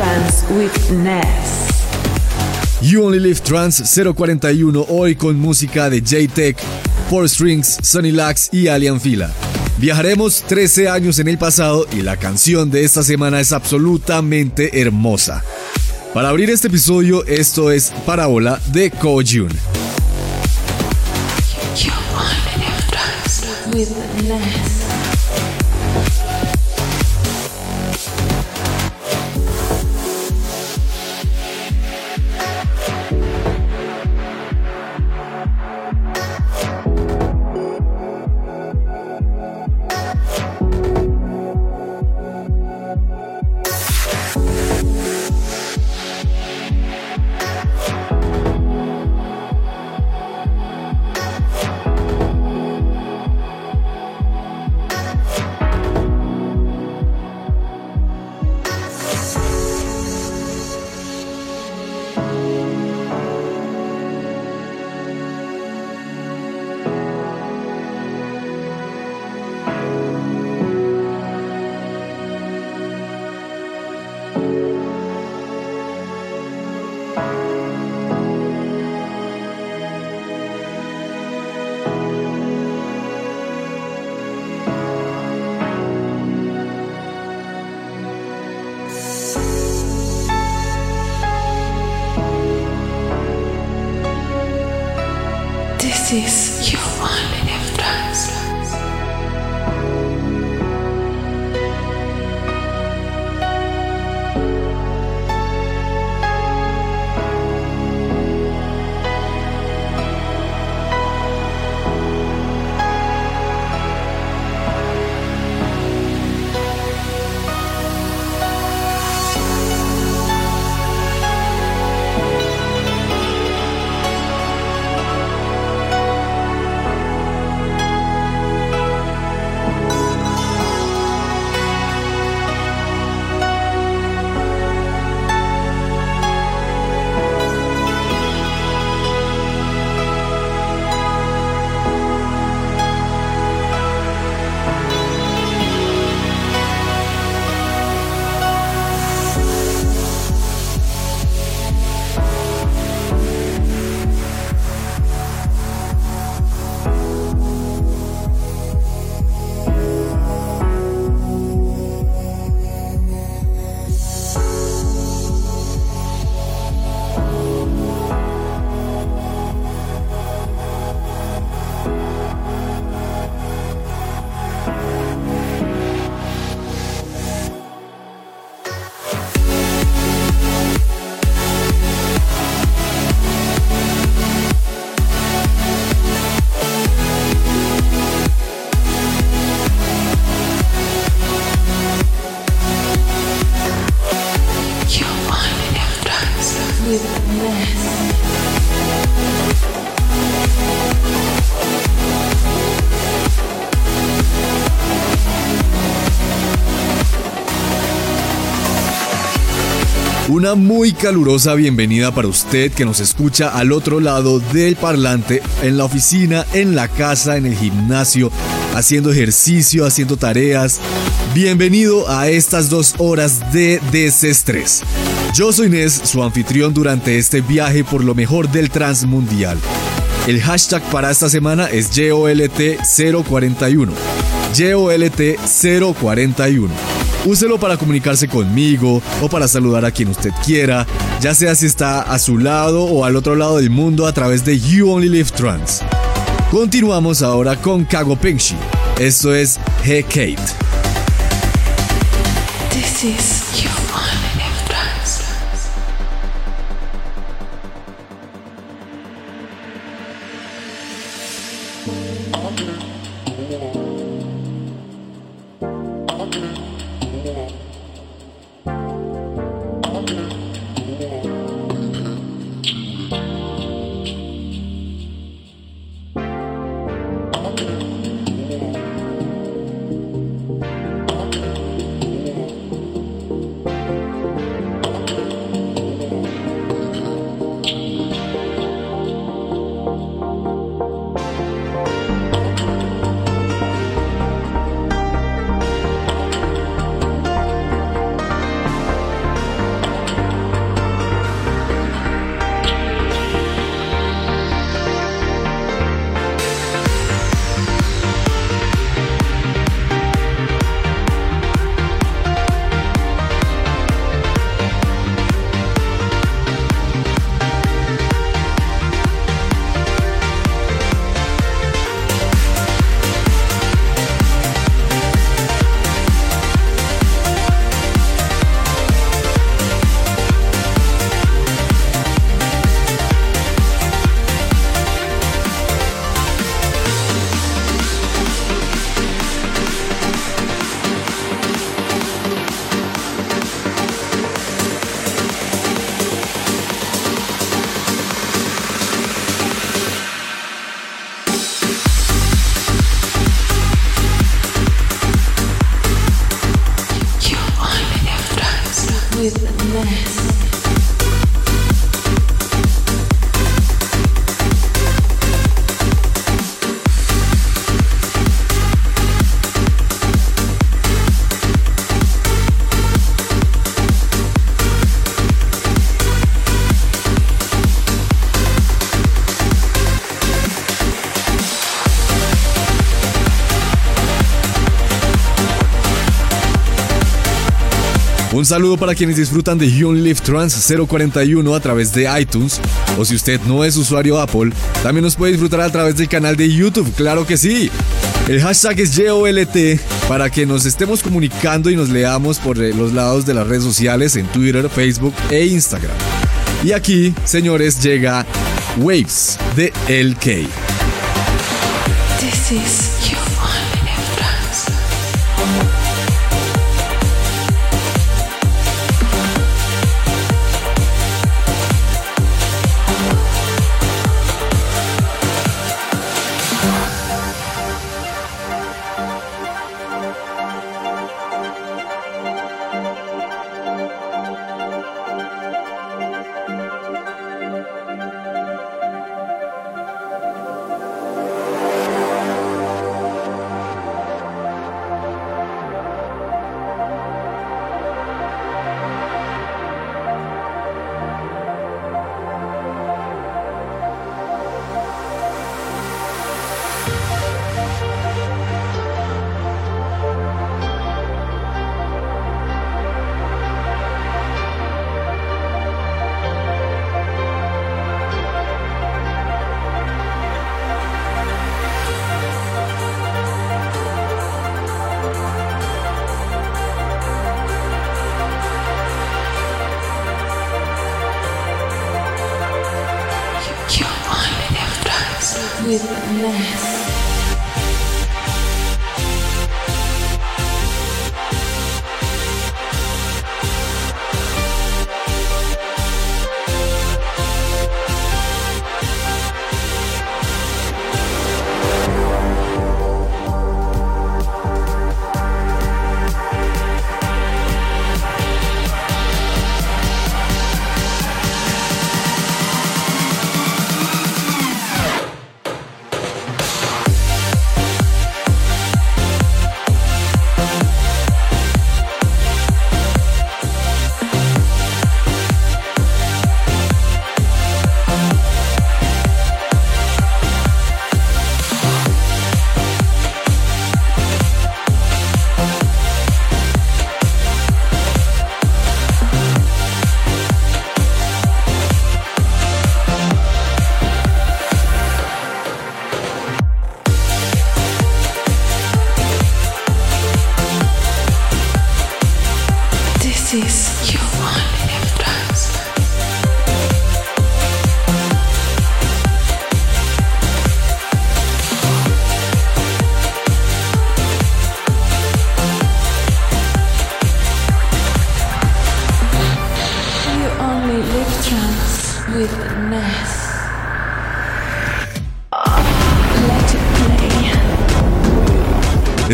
You Only Live Trans with Ness. You Only Live Trans 041 hoy con música de J-Tech, Four Strings, Sunny Lax y Alien Fila. Viajaremos 13 años en el pasado y la canción de esta semana es absolutamente hermosa. Para abrir este episodio, esto es Parábola de Ko Jun. You Only Live Trans with Una muy calurosa bienvenida para usted que nos escucha al otro lado del parlante, en la oficina, en la casa, en el gimnasio, haciendo ejercicio, haciendo tareas. Bienvenido a estas dos horas de desestrés. Yo soy Nes, su anfitrión durante este viaje por lo mejor del transmundial. El hashtag para esta semana es YOLT041. YOLT041. Úselo para comunicarse conmigo o para saludar a quien usted quiera, ya sea si está a su lado o al otro lado del mundo a través de You Only Live Trans. Continuamos ahora con Kago Pengshi. Esto es Hey Kate. This is Un saludo para quienes disfrutan de Hyun Live Trans 041 a través de iTunes. O si usted no es usuario Apple, también nos puede disfrutar a través del canal de YouTube, claro que sí. El hashtag es YOLT para que nos estemos comunicando y nos leamos por eh, los lados de las redes sociales en Twitter, Facebook e Instagram. Y aquí, señores, llega Waves de LK. This is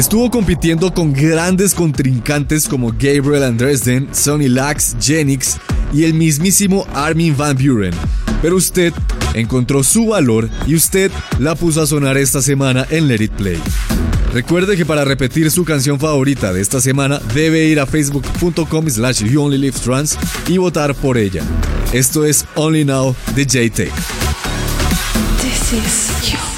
Estuvo compitiendo con grandes contrincantes como Gabriel Andresden, Sonny Lax, Genix y el mismísimo Armin Van Buren. Pero usted encontró su valor y usted la puso a sonar esta semana en Let It Play. Recuerde que para repetir su canción favorita de esta semana debe ir a facebook.com slash trans y votar por ella. Esto es Only Now de J-Take. Don't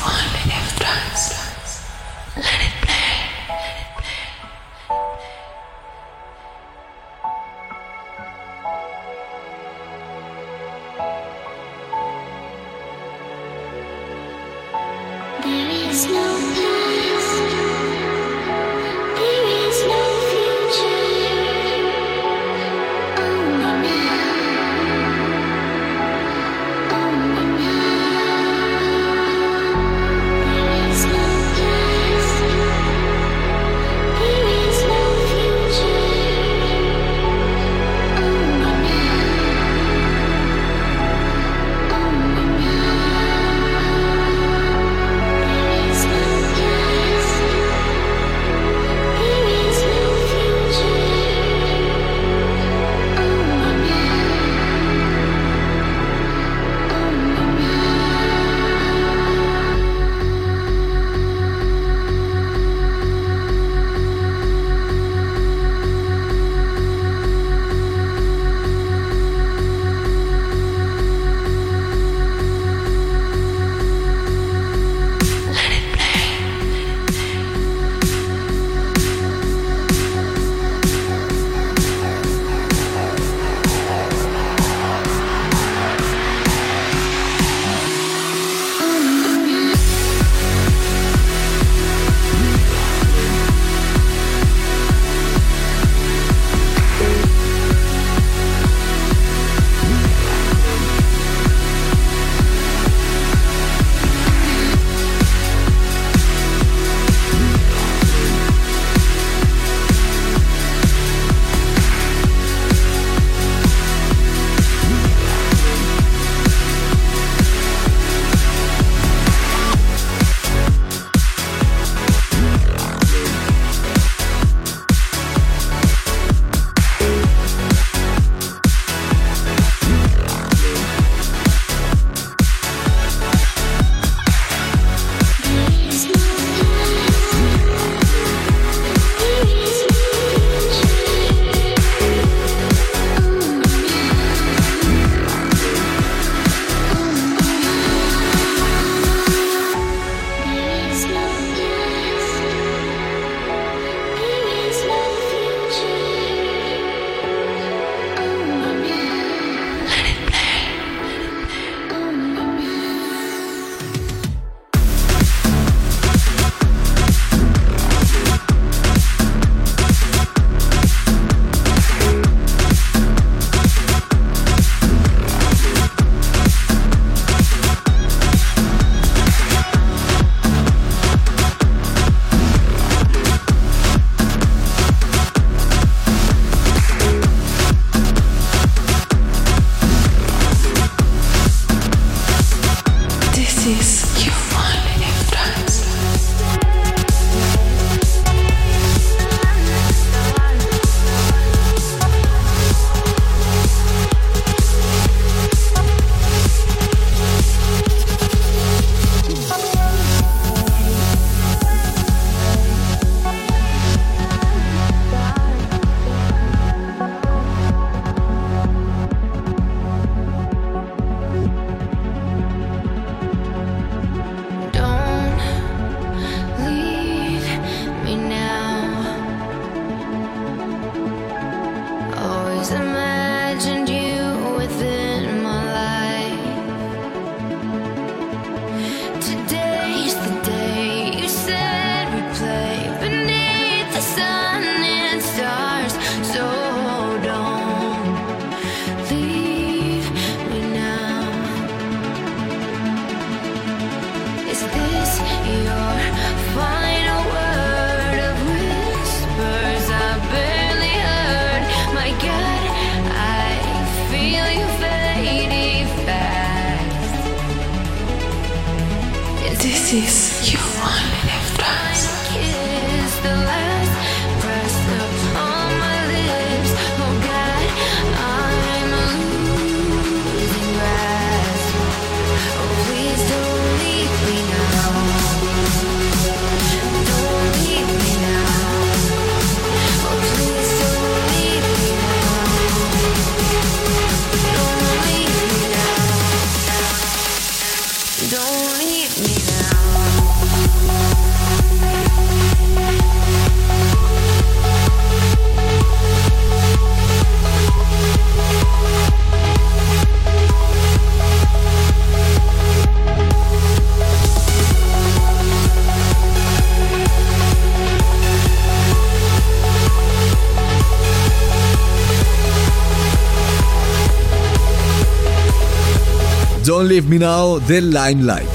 Leave Me Now The Limelight.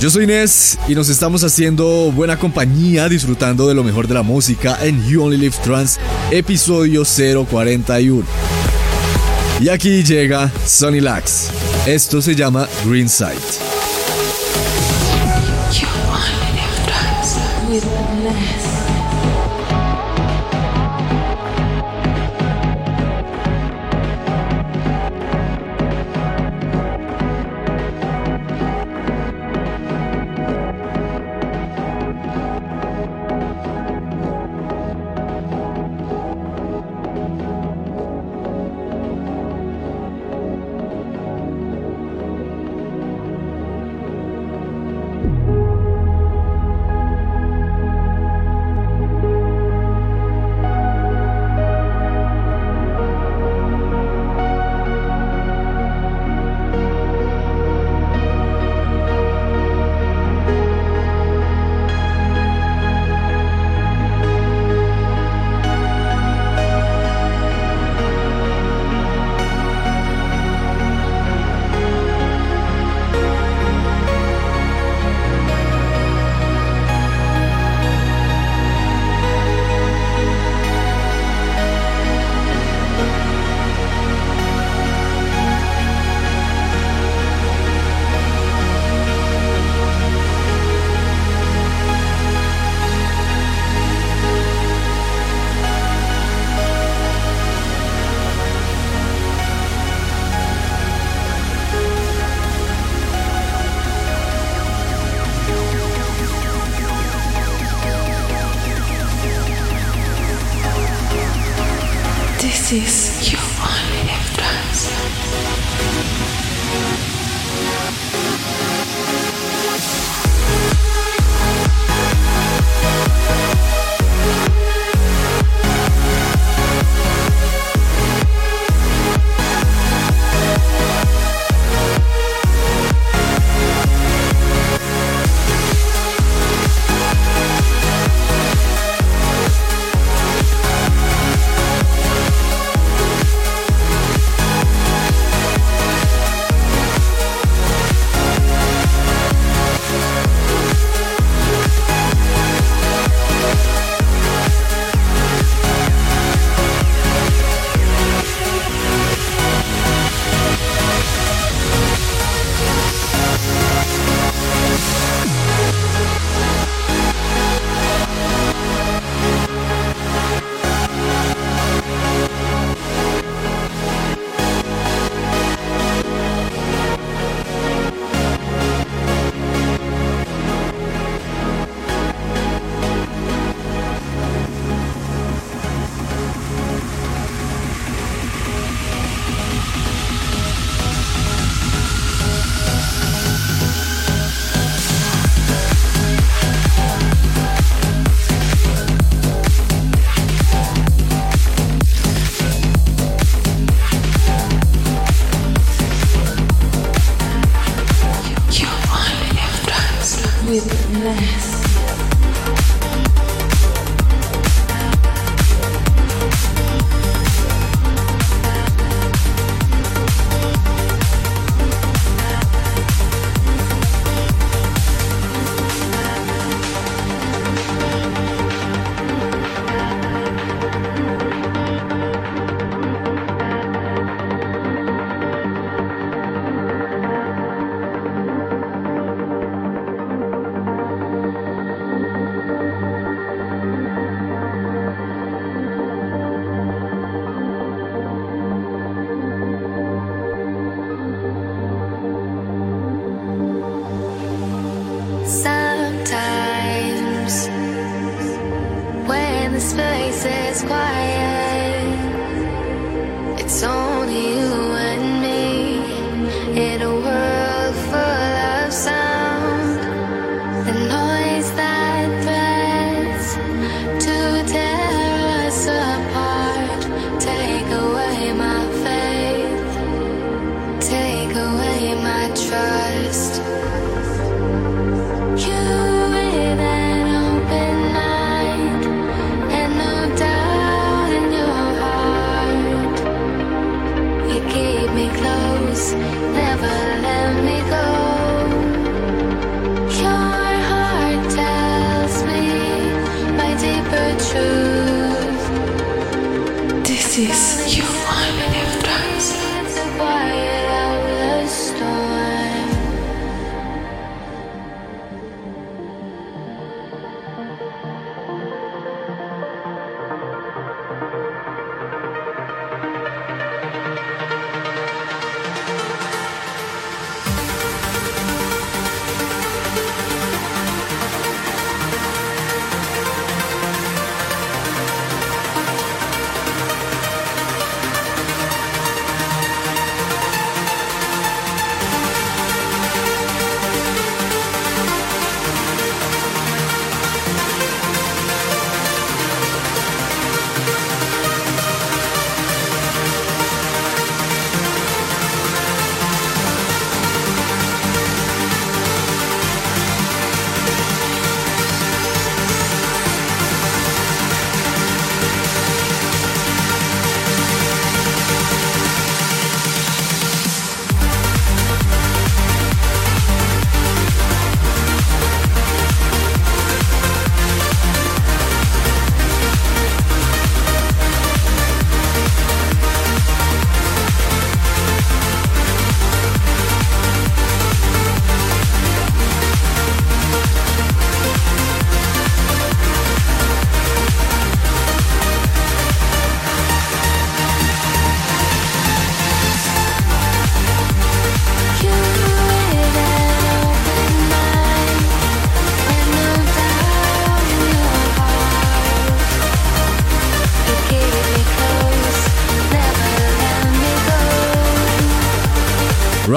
Yo soy Inés y nos estamos haciendo buena compañía disfrutando de lo mejor de la música en You Only Live Trans, episodio 041. Y aquí llega Sonny Lax. Esto se llama Green Sight. space is quiet. It's only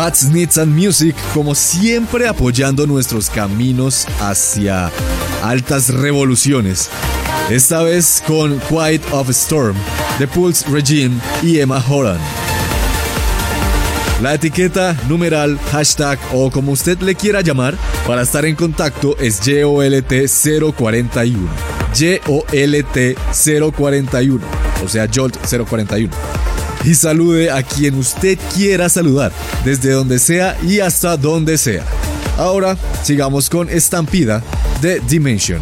Rats Needs and Music, como siempre apoyando nuestros caminos hacia altas revoluciones. Esta vez con Quiet of Storm, The Pulse Regime y Emma Horan. La etiqueta, numeral, hashtag o como usted le quiera llamar para estar en contacto es JOLT041. JOLT041, o sea, Jolt 041 y salude a quien usted quiera saludar, desde donde sea y hasta donde sea. Ahora sigamos con Estampida de Dimension.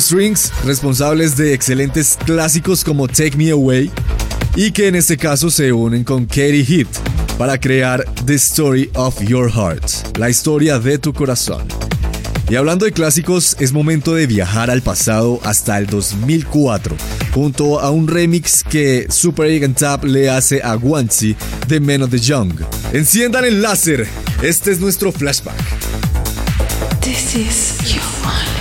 Strings, responsables de excelentes clásicos como Take Me Away, y que en este caso se unen con Katie Heath para crear The Story of Your Heart, la historia de tu corazón. Y hablando de clásicos, es momento de viajar al pasado hasta el 2004, junto a un remix que Super Egg Tap le hace a Wansi de Men of the Young. Enciendan el láser, este es nuestro flashback. This is your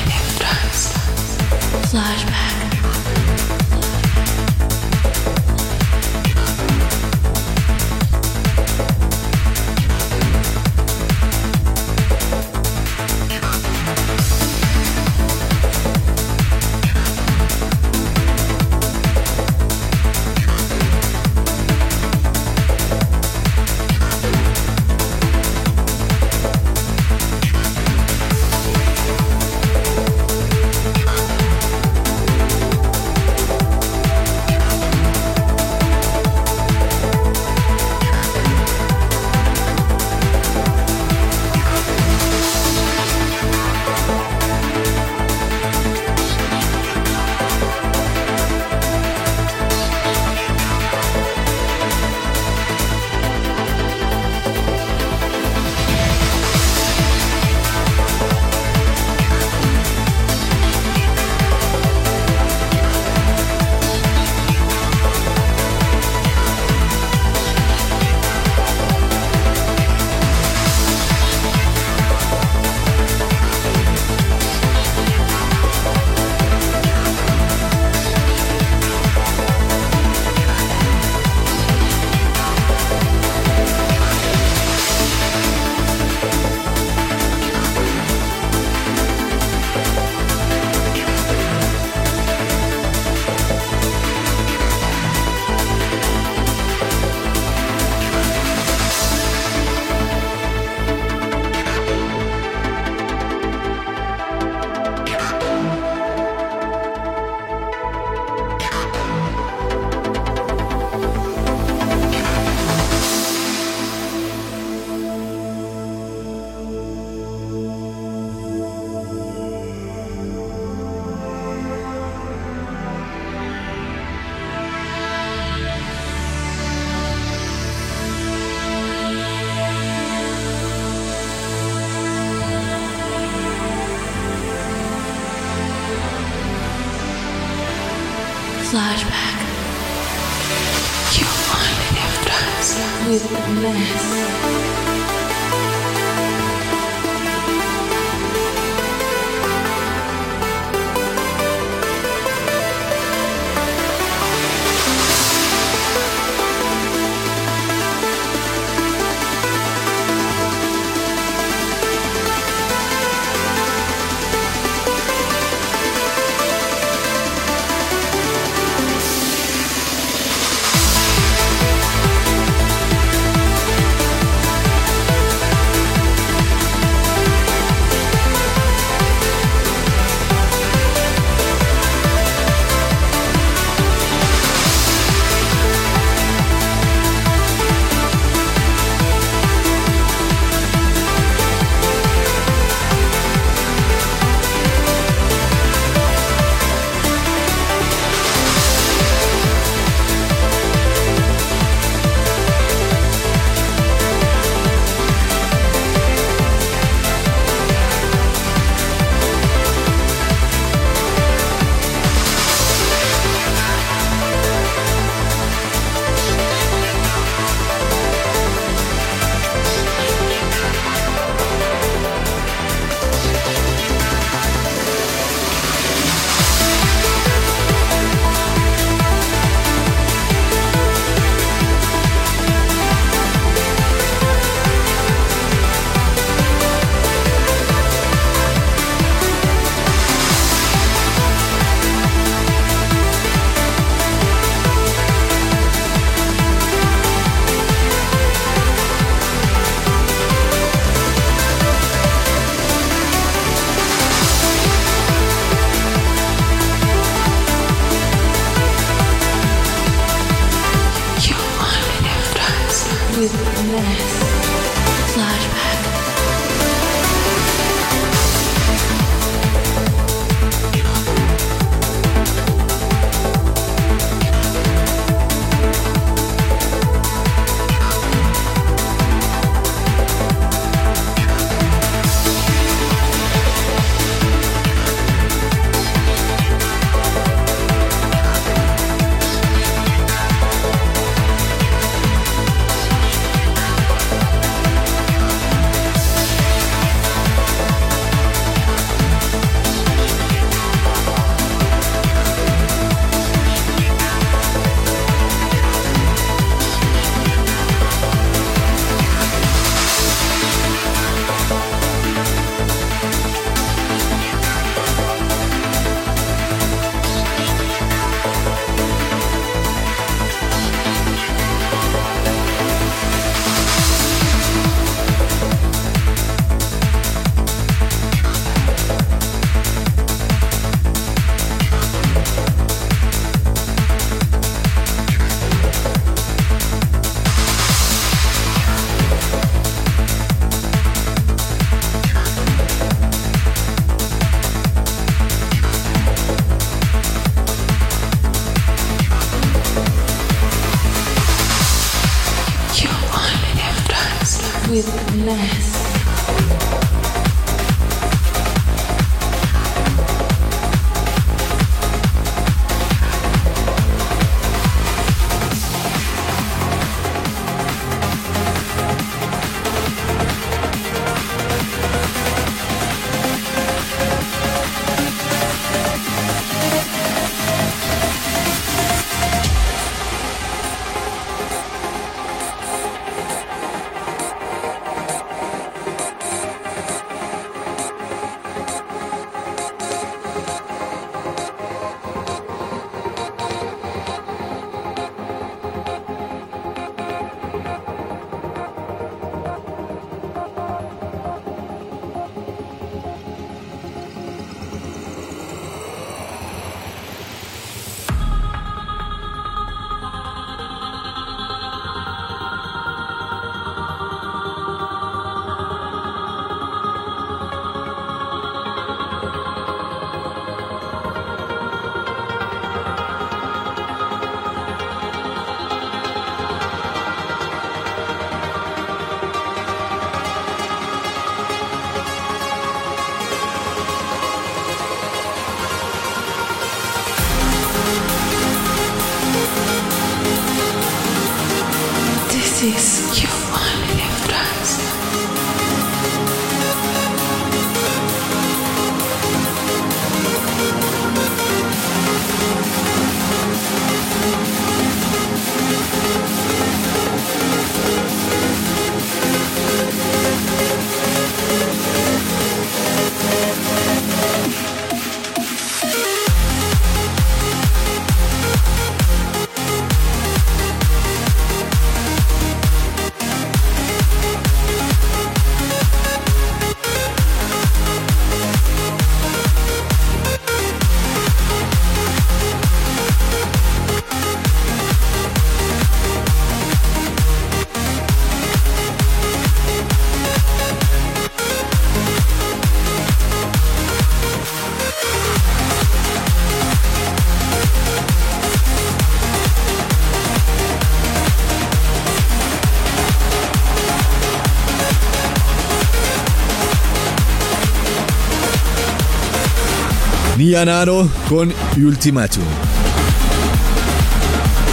Nianaro con Ultimatum.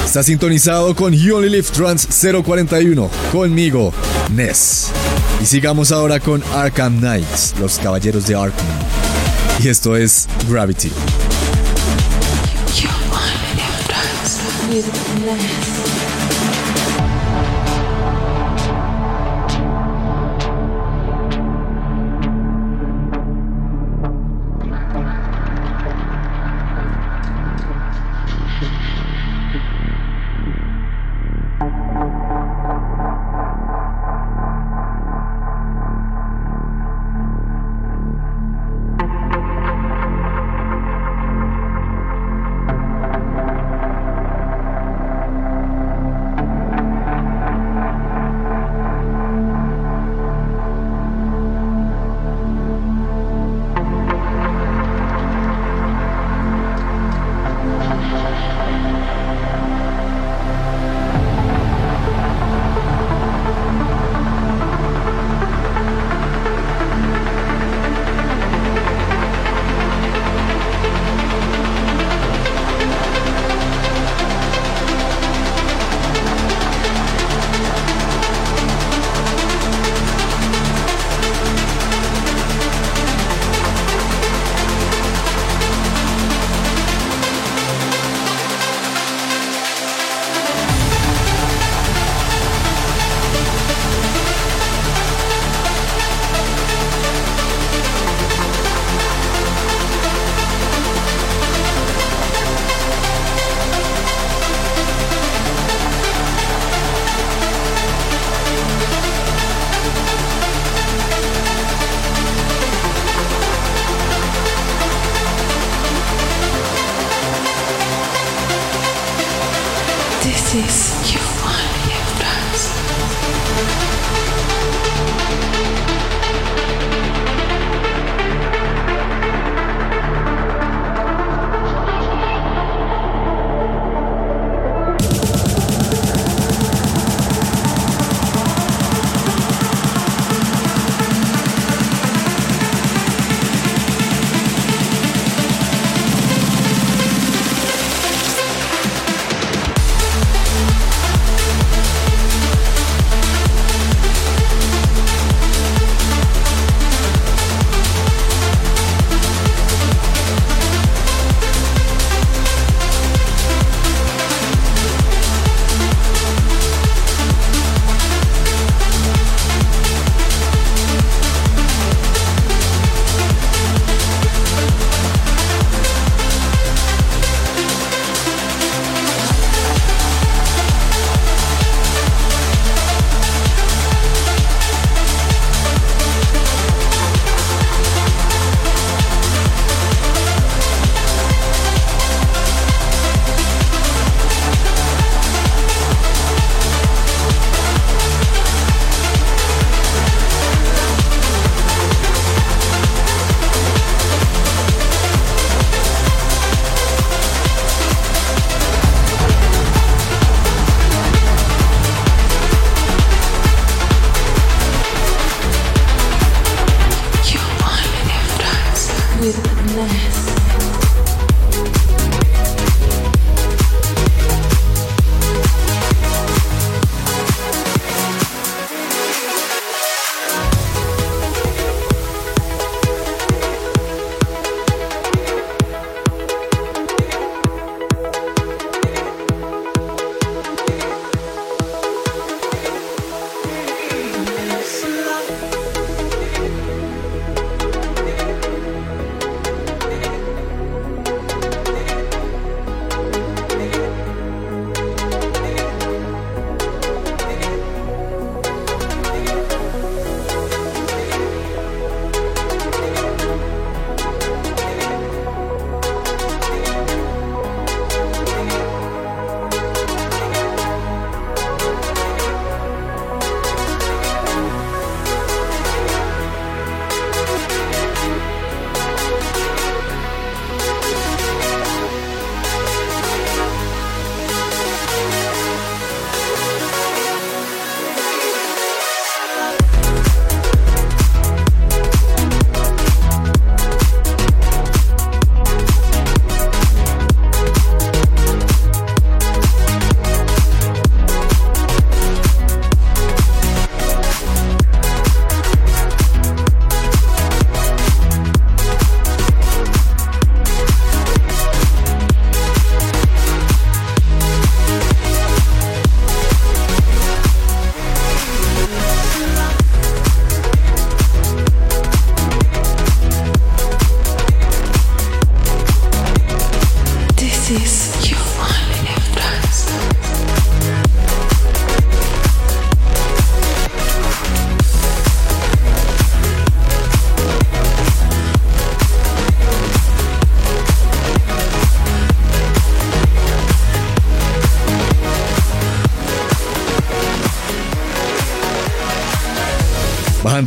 Está sintonizado con You Only Live Trans 041 conmigo, Ness. Y sigamos ahora con Arkham Knights, los caballeros de Arkham. Y esto es Gravity. One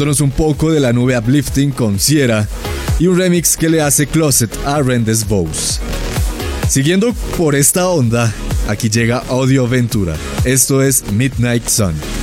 un poco de la nube uplifting con Sierra y un remix que le hace Closet a Rendes Bows. Siguiendo por esta onda, aquí llega Audio Ventura. Esto es Midnight Sun.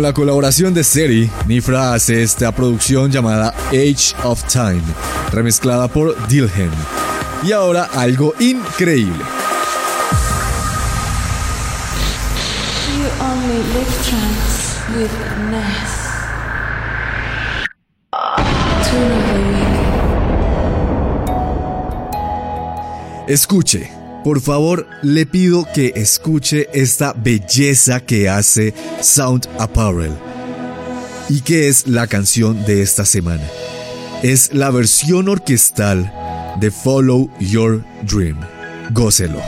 Con la colaboración de Seri, Nifra hace esta producción llamada Age of Time, remezclada por Dilhem. Y ahora algo increíble. Escuche, por favor, le pido que escuche esta belleza que hace Sound Apparel. ¿Y qué es la canción de esta semana? Es la versión orquestal de Follow Your Dream. Gócelo.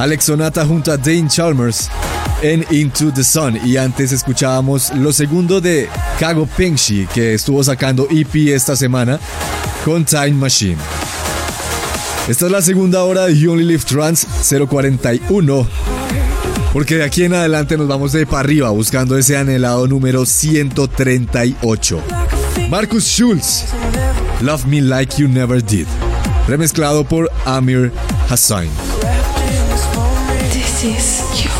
Alex Sonata junto a Dane Chalmers en Into the Sun. Y antes escuchábamos lo segundo de Kago Pengshi, que estuvo sacando EP esta semana con Time Machine. Esta es la segunda hora de You Only Live Trans 041. Porque de aquí en adelante nos vamos de para arriba buscando ese anhelado número 138. Marcus Schulz, Love Me Like You Never Did, remezclado por Amir Hassan. this is you.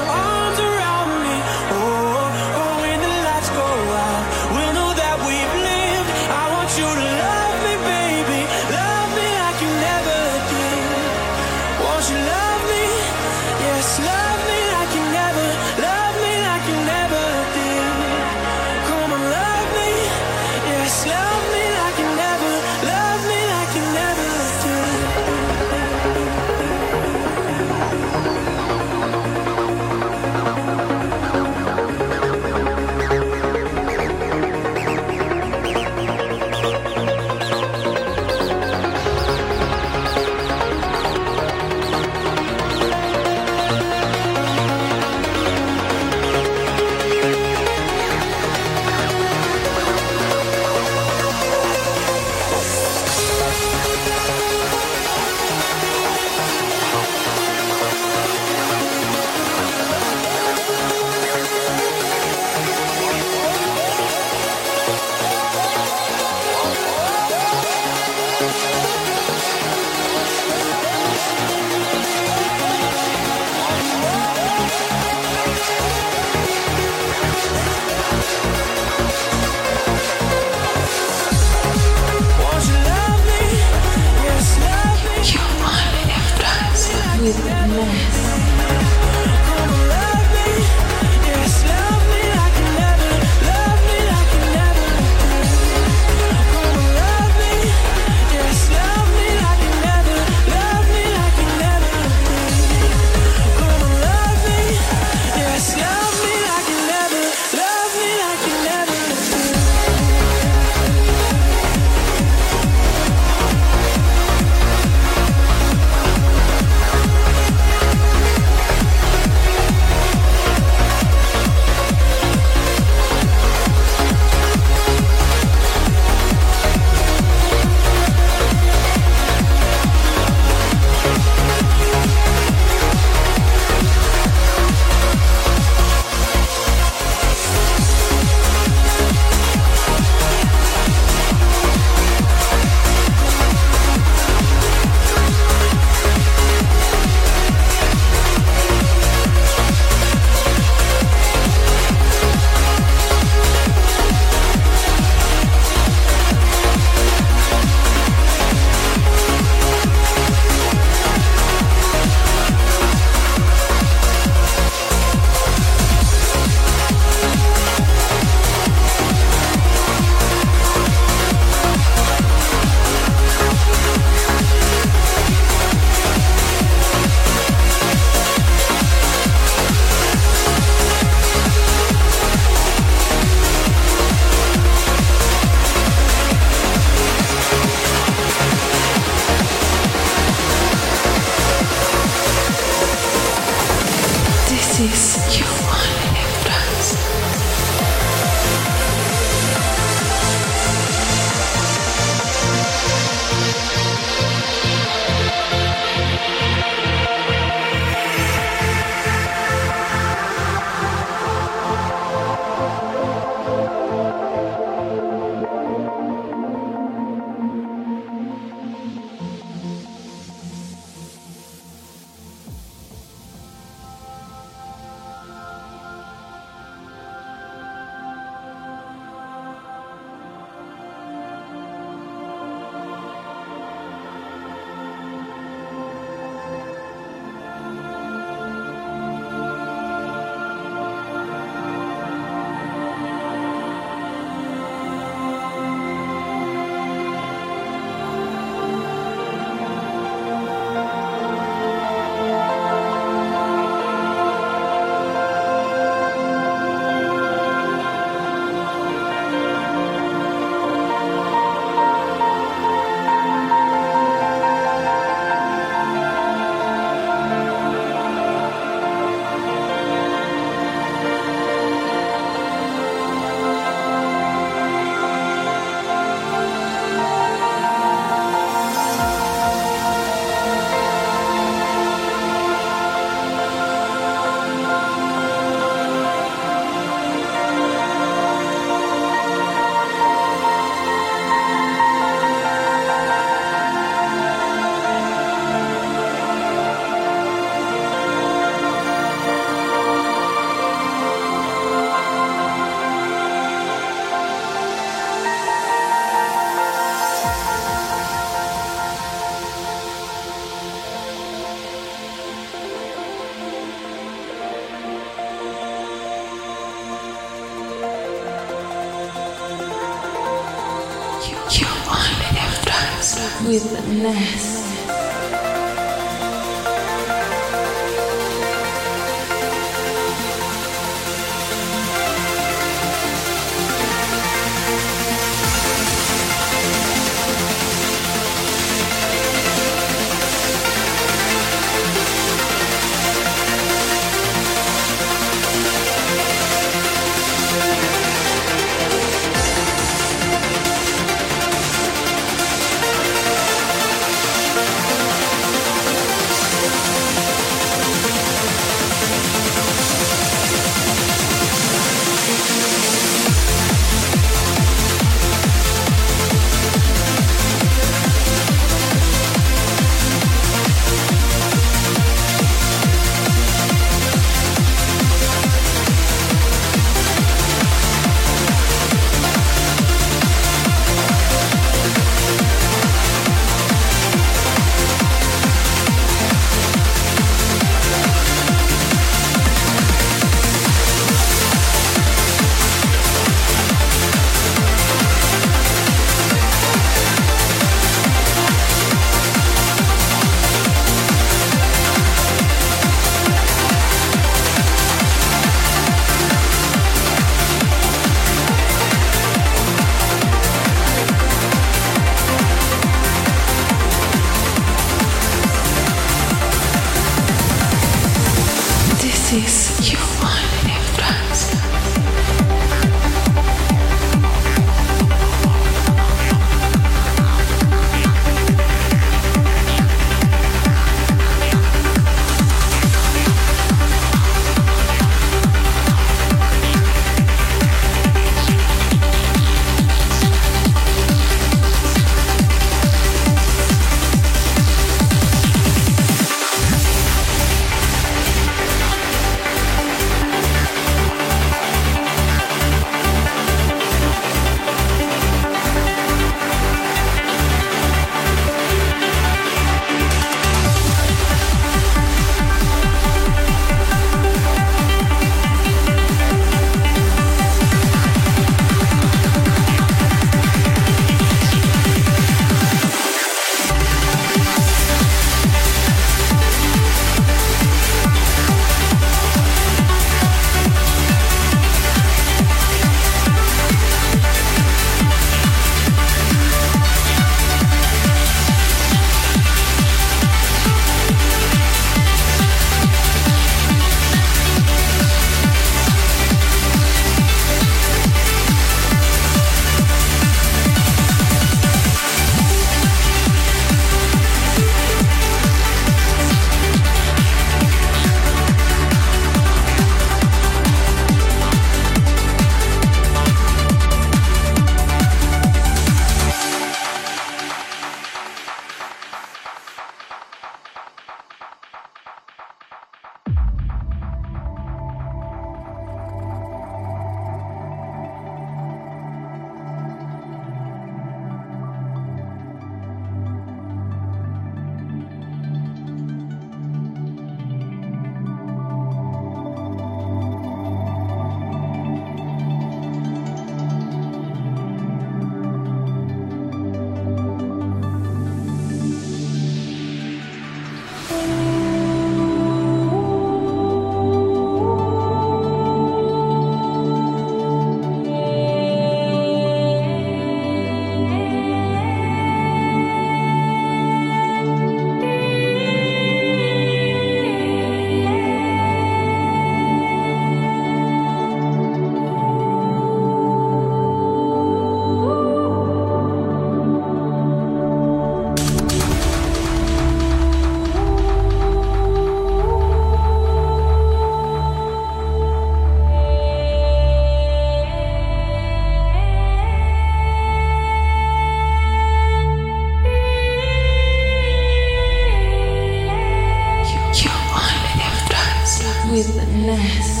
Ness.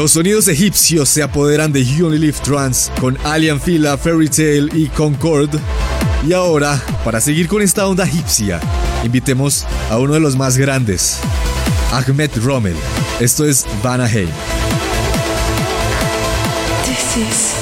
Los sonidos egipcios se apoderan de You Only Live Trance con Alien Fila, Fairy Tale y Concord. Y ahora, para seguir con esta onda egipcia, invitemos a uno de los más grandes, Ahmed Rommel. Esto es Vanaheim. This is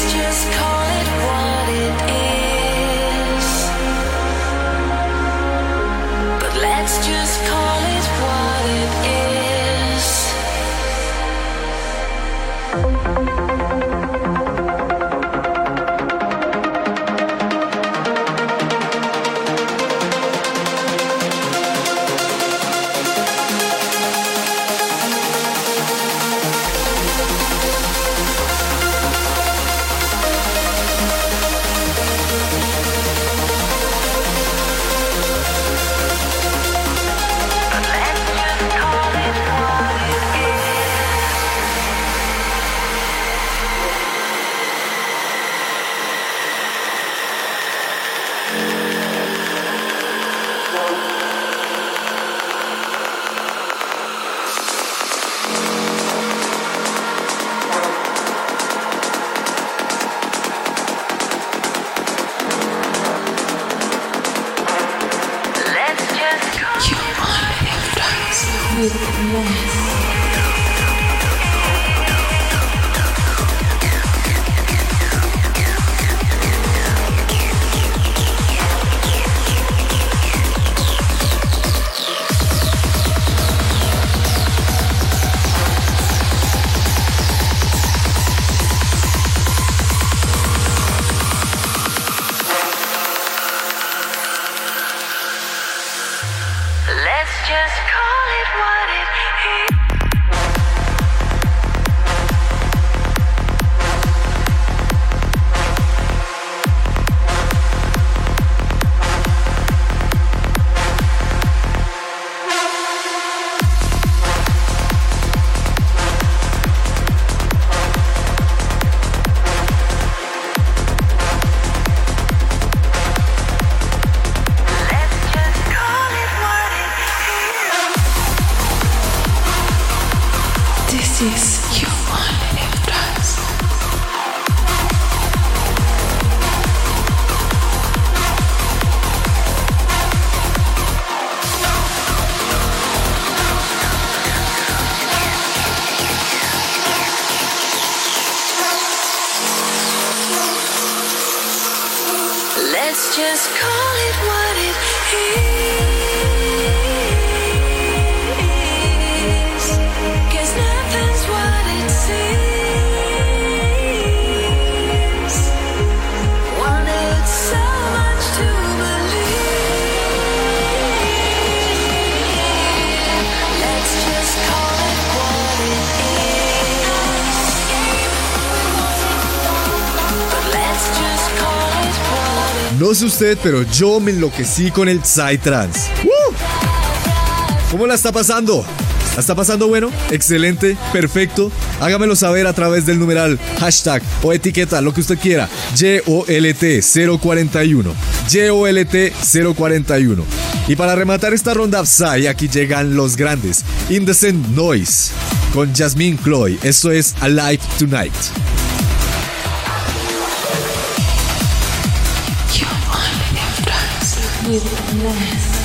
It's just usted, pero yo me enloquecí con el Psytrance. ¡Uh! ¿Cómo la está pasando? ¿La está pasando bueno? Excelente, perfecto. Hágamelo saber a través del numeral hashtag o etiqueta, lo que usted quiera. YOLT041. YOLT041. Y para rematar esta ronda Psy, aquí llegan los grandes. Indecent Noise con Jasmine Chloe. Esto es Alive Tonight. With less.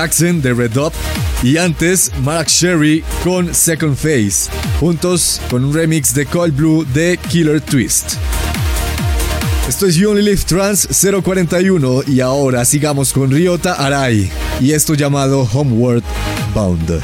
Flaxen de Red Up y antes Mark Sherry con Second Phase, juntos con un remix de Cold Blue de Killer Twist. Esto es You Only Live Trans 041 y ahora sigamos con Ryota Arai y esto llamado Homeward Bound.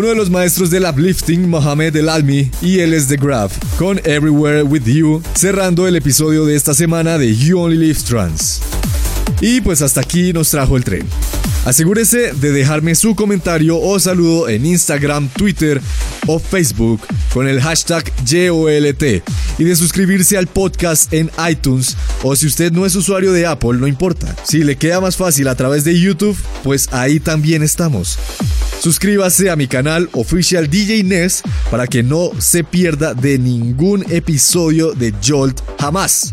Uno de los maestros del uplifting, Mohamed El Almi, y él es The Graph, con Everywhere With You, cerrando el episodio de esta semana de You Only Live Trans. Y pues hasta aquí nos trajo el tren. Asegúrese de dejarme su comentario o saludo en Instagram, Twitter o Facebook con el hashtag YOLT y de suscribirse al podcast en iTunes o si usted no es usuario de Apple, no importa. Si le queda más fácil a través de YouTube, pues ahí también estamos. Suscríbase a mi canal oficial DJ Ness para que no se pierda de ningún episodio de Jolt jamás.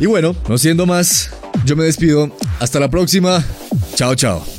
Y bueno, no siendo más, yo me despido. Hasta la próxima. Chao, chao.